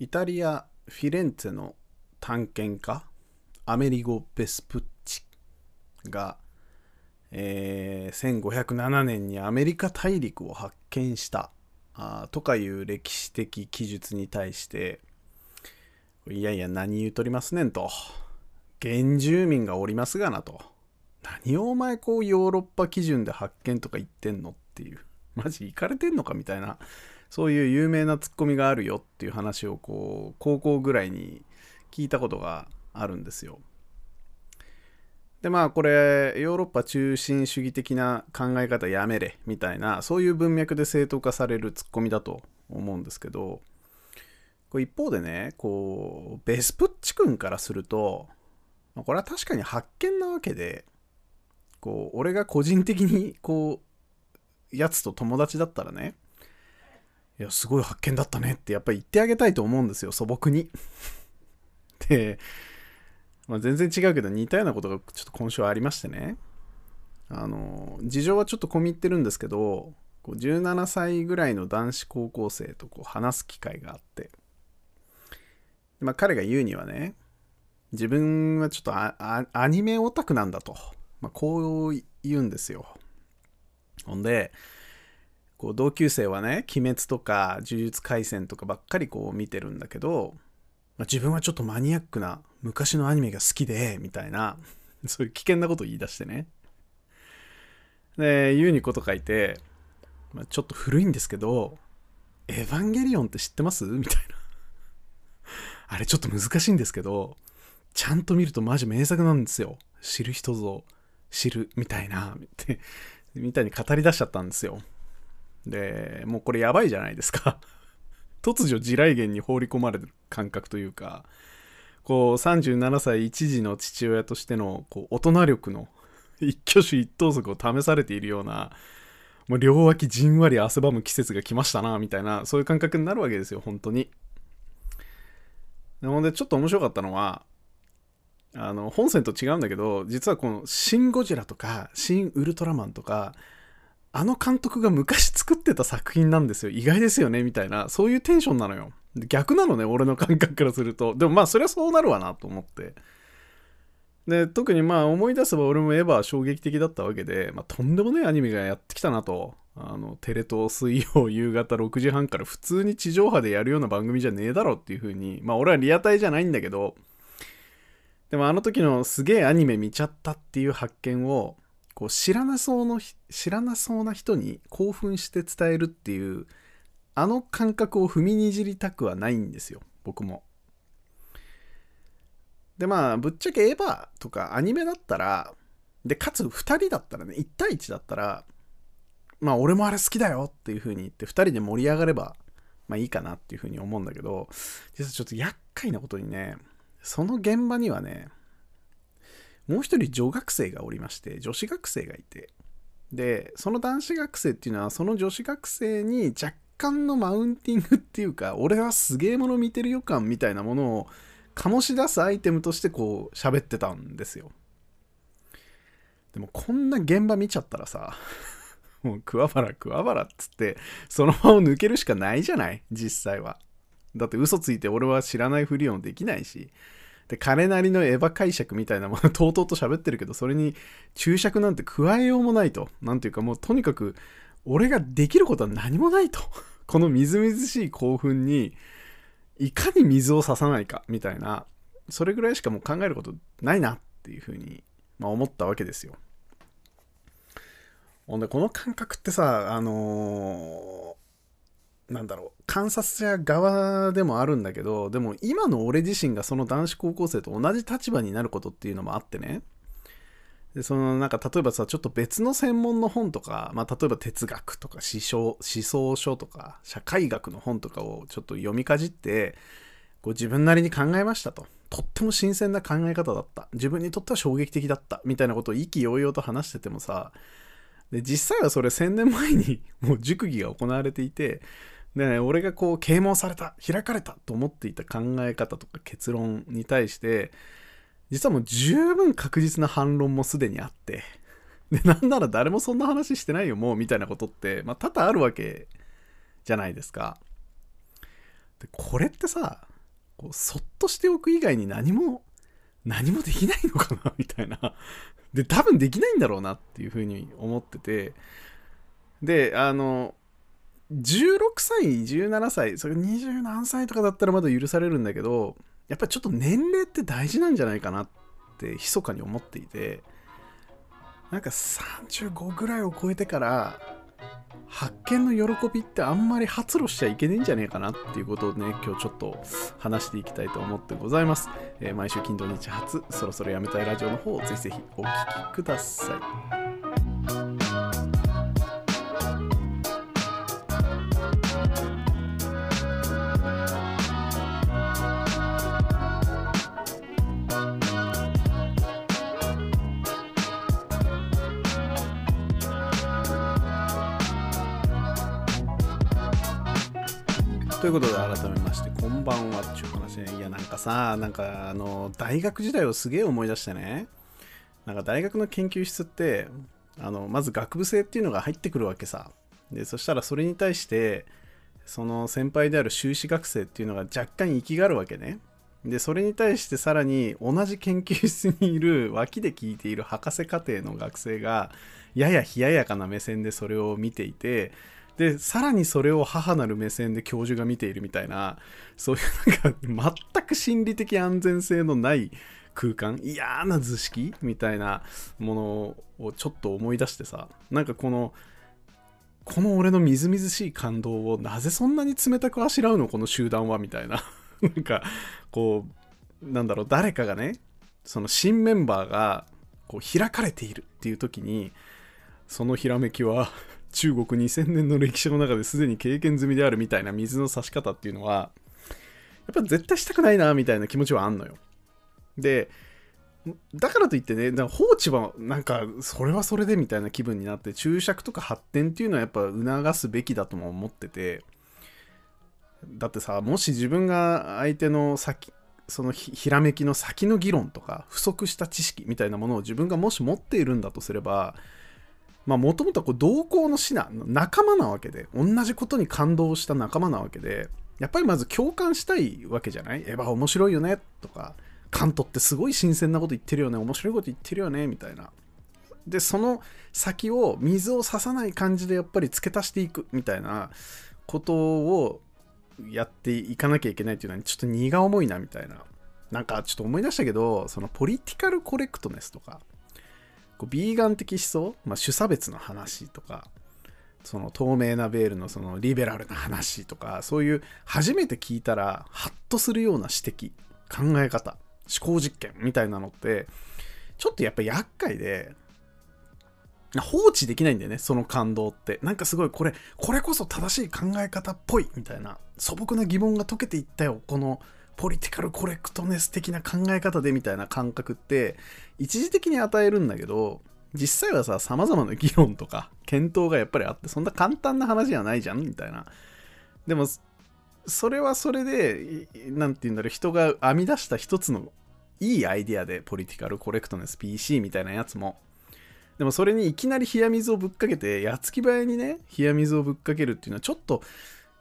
イタリア・フィレンツェの探検家アメリゴ・ベスプッチが、えー1507年にアメリカ大陸を発見したあとかいう歴史的記述に対していやいや何言うとりますねんと。原住民がおりますがなと。何をお前こうヨーロッパ基準で発見とか言ってんのっていう。マジ行かれてんのかみたいなそういう有名なツッコミがあるよっていう話をこう高校ぐらいに聞いたことがあるんですよ。でまあこれヨーロッパ中心主義的な考え方やめれみたいなそういう文脈で正当化されるツッコミだと思うんですけどこれ一方でねこうベスプッチ君からするとこれは確かに発見なわけでこう俺が個人的にこうやつと友達だったらねいやすごい発見だったねってやっぱり言ってあげたいと思うんですよ素朴に。でまあ、全然違うけど似たようなことがちょっと今週ありましてね。あの事情はちょっと込み入ってるんですけどこう17歳ぐらいの男子高校生とこう話す機会があって、まあ、彼が言うにはね自分はちょっとアアニメオタクなんだと、まあ、こう言うんですよ。ほんでこう同級生はね「鬼滅」とか「呪術廻戦」とかばっかりこう見てるんだけど、まあ、自分はちょっとマニアックな昔のアニメが好きでみたいな そういう危険なこと言い出してね。で言うにこと書いて、まあ、ちょっと古いんですけど「エヴァンゲリオンって知ってます?」みたいな。あれちょっと難しいんですけどちゃんと見るとマジ名作なんですよ。知る人ぞ知るみたいなってみたいに語り出しちゃったんですよ。でもうこれやばいじゃないですか。突如地雷原に放り込まれる感覚というかこう37歳一児の父親としてのこう大人力の 一挙手一投足を試されているようなもう両脇じんわり汗ばむ季節が来ましたなみたいなそういう感覚になるわけですよ本当に。なのでちょっと面白かったのはあの本線と違うんだけど実はこの「シン・ゴジラ」とか「シン・ウルトラマン」とかあの監督が昔作ってた作品なんですよ。意外ですよね。みたいな。そういうテンションなのよ。逆なのね俺の感覚からすると。でもまあそりゃそうなるわなと思って。で特にまあ思い出せば俺もエヴァ衝撃的だったわけで、まあ、とんでもないアニメがやってきたなと。あのテレ東水曜 夕方6時半から普通に地上波でやるような番組じゃねえだろっていう風に。まあ俺はリアタイじゃないんだけど。でもあの時のすげえアニメ見ちゃったっていう発見をこう知らなそうの知らなそうな人に興奮して伝えるっていうあの感覚を踏みにじりたくはないんですよ僕も。でまあぶっちゃけエヴァとかアニメだったらでかつ2人だったらね1対1だったらまあ俺もあれ好きだよっていう風に言って2人で盛り上がればまあいいかなっていう風に思うんだけど実はちょっと厄介なことにねその現場にはねもう一人女学生がおりまして女子学生がいて。でその男子学生っていうのはその女子学生に若干のマウンティングっていうか俺はすげえもの見てる予感みたいなものを醸し出すアイテムとしてこう喋ってたんですよ。でもこんな現場見ちゃったらさ もう桑原桑原っつってその場を抜けるしかないじゃない？実際は。だって嘘ついて俺は知らないふりをできないし。で彼なりのエヴァ解釈みたいなものとうとうと喋ってるけどそれに注釈なんて加えようもないと。なんていうかもうとにかく俺ができることは何もないと。このみずみずしい興奮にいかに水を差さないかみたいなそれぐらいしかもう考えることないなっていうふうに、まあ、思ったわけですよ。ほんでこの感覚ってさあのー、なんだろう。観察者側でもあるんだけどでも今の俺自身がその男子高校生と同じ立場になることっていうのもあってね。でそのなんか例えばさちょっと別の専門の本とか、まあ、例えば哲学とか思想思想書とか社会学の本とかをちょっと読みかじってこう自分なりに考えましたと。とっても新鮮な考え方だった。自分にとっては衝撃的だった。みたいなことを意気揚々と話しててもさで実際はそれ1000年前に もう熟議が行われていてで、ね、俺がこう啓蒙された開かれたと思っていた考え方とか結論に対して実はもう十分確実な反論もすでにあってでなんなら誰もそんな話してないよもうみたいなことって、まあ、多々あるわけじゃないですか。でこれってさこうそっとしておく以外に何も何もできないのかなみたいな。で多分できないんだろうなっていうふうに思ってて。であの16歳17歳それ20何歳とかだったらまだ許されるんだけどやっぱりちょっと年齢って大事なんじゃないかなって密かに思っていてなんか35ぐらいを超えてから発見の喜びってあんまり発露しちゃいけねえんじゃねえかなっていうことをね今日ちょっと話していきたいと思ってございます、えー、毎週金土日初そろそろやめたいラジオの方ぜひぜひお聴きください。ということで改めましてこんばんはっていう話ねいやなんかさなんかあの大学時代をすげえ思い出してね。なんか大学の研究室ってあのまず学部生っていうのが入ってくるわけさ。でそしたらそれに対してその先輩である修士学生っていうのが若干生きがるわけね。でそれに対してさらに同じ研究室にいる脇で聞いている博士課程の学生がやや冷ややかな目線でそれを見ていてでさらにそれを母なる目線で教授が見ているみたいなそういうなんか全く心理的安全性のない空間嫌な図式みたいなものをちょっと思い出してさなんかこのこの俺のみずみずしい感動をなぜそんなに冷たくあしらうの？この集団はみたいな。なんかこうなんだろう誰かがねその新メンバーがこう開かれているっていう時にそのひらめきは中国2000年の歴史の中ですでに経験済みであるみたいな水の差し方っていうのは、やっぱ絶対したくないなみたいな気持ちはあんのよ。で、だからといってね、放置はなんかそれはそれでみたいな気分になって注釈とか発展っていうのはやっぱ促すべきだとも思ってて、だってさ、もし自分が相手の先、そのひらめきの先の議論とか不足した知識みたいなものを自分がもし持っているんだとすればまあもともと同行の品仲間なわけで同じことに感動した仲間なわけでやっぱりまず共感したいわけじゃない？エヴァ面白いよね？とかカントってすごい新鮮なこと言ってるよね？面白いこと言ってるよね？みたいな。でその先を水を差さない感じでやっぱり付け足していくみたいなことをやっていかなきゃいけないっていうのはちょっと荷が重いなみたいな。なんかちょっと思い出したけどそのポリティカルコレクトネスとかこうビーガン的思想、まあ、主差別の話とかその透明なベールのそのリベラルな話とかそういう初めて聞いたらハッとするような指摘考え方思考実験みたいなのってちょっとやっぱ厄介で放置できないんだよねその感動って。なんかすごいこれこれこそ正しい考え方っぽいみたいな素朴な疑問が解けていったよこのポリティカルコレクトネス的な考え方でみたいな感覚って一時的に与えるんだけど実際はさ様々な議論とか検討がやっぱりあってそんな簡単な話じゃないじゃんみたいな。でもそれはそれで何て言うんだろう人が編み出した一つのいいアイディアでポリティカルコレクトネス PC みたいなやつも。でもそれにいきなり冷や水をぶっかけてやつき早にね冷や水をぶっかけるっていうのはちょっと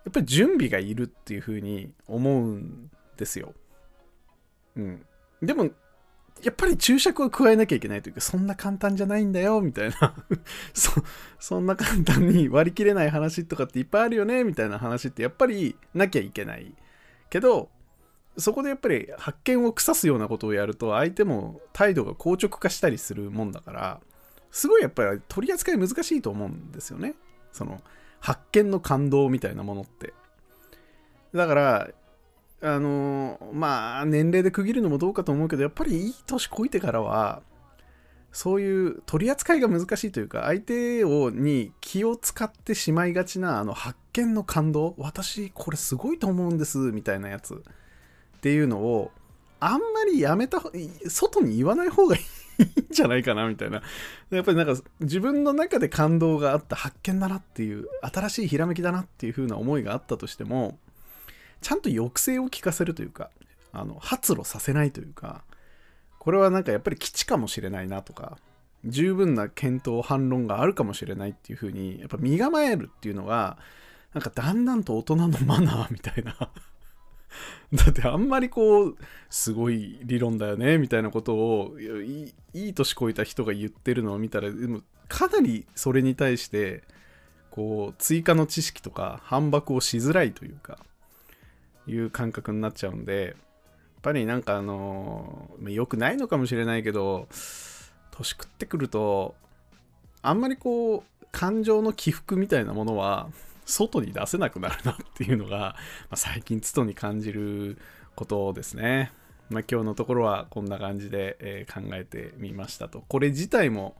やっぱり準備がいるっていうふうに思うんですよ。うん。でも、やっぱり注釈を加えなきゃいけないというか、そんな簡単じゃないんだよ、みたいな そ。そんな簡単に割り切れない話とかっていっぱいあるよね、みたいな話ってやっぱりなきゃいけない。けど、そこでやっぱり発見を腐すようなことをやると、相手も態度が硬直化したりするもんだから、すごいやっぱり取り扱い難しいと思うんですよね。その、発見の感動みたいなものって。だから、あのまあ年齢で区切るのもどうかと思うけどやっぱりいい年こいてからはそういう取り扱いが難しいというか相手をに気を使ってしまいがちなあの発見の感動私これすごいと思うんですみたいなやつっていうのをあんまりやめた外に言わない方がいいんじゃないかなみたいな。やっぱりなんか自分の中で感動があった発見だなっていう新しいひらめきだなっていう風な思いがあったとしてもちゃんと抑制を効かせるというか、あの、発露させないというか、これはなんかやっぱり基地かもしれないなとか、十分な検討、反論があるかもしれないっていうふうに、やっぱ身構えるっていうのが、なんかだんだんと大人のマナーみたいな。だってあんまりこうすごい理論だよねみたいなことをいいい年こいた人が言ってるのを見たらでもかなりそれに対してこう追加の知識とか反駁をしづらいというかいう感覚になっちゃうんでやっぱりなんかあの良くないのかもしれないけど年食ってくるとあんまりこう感情の起伏みたいなものは外に出せなくなるなっていうのが、まあ、最近つとに感じることですね。まあ、今日のところはこんな感じで、えー、考えてみましたと。これ自体も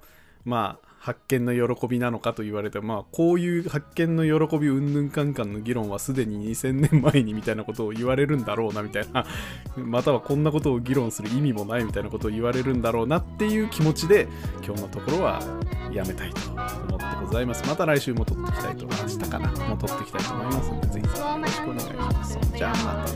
まあ、発見の喜びなのかと言われて、まあ、こういう発見の喜びうんぬんかんかんの議論はすでに2000年前にみたいなことを言われるんだろうなみたいな。またはこんなことを議論する意味もないみたいなことを言われるんだろうなっていう気持ちで今日のところはやめたいと思ってございます。また来週も撮っていきたいと明日かなもう撮っていきたいと思いますのでぜひよろしくお願いします。じゃあまた。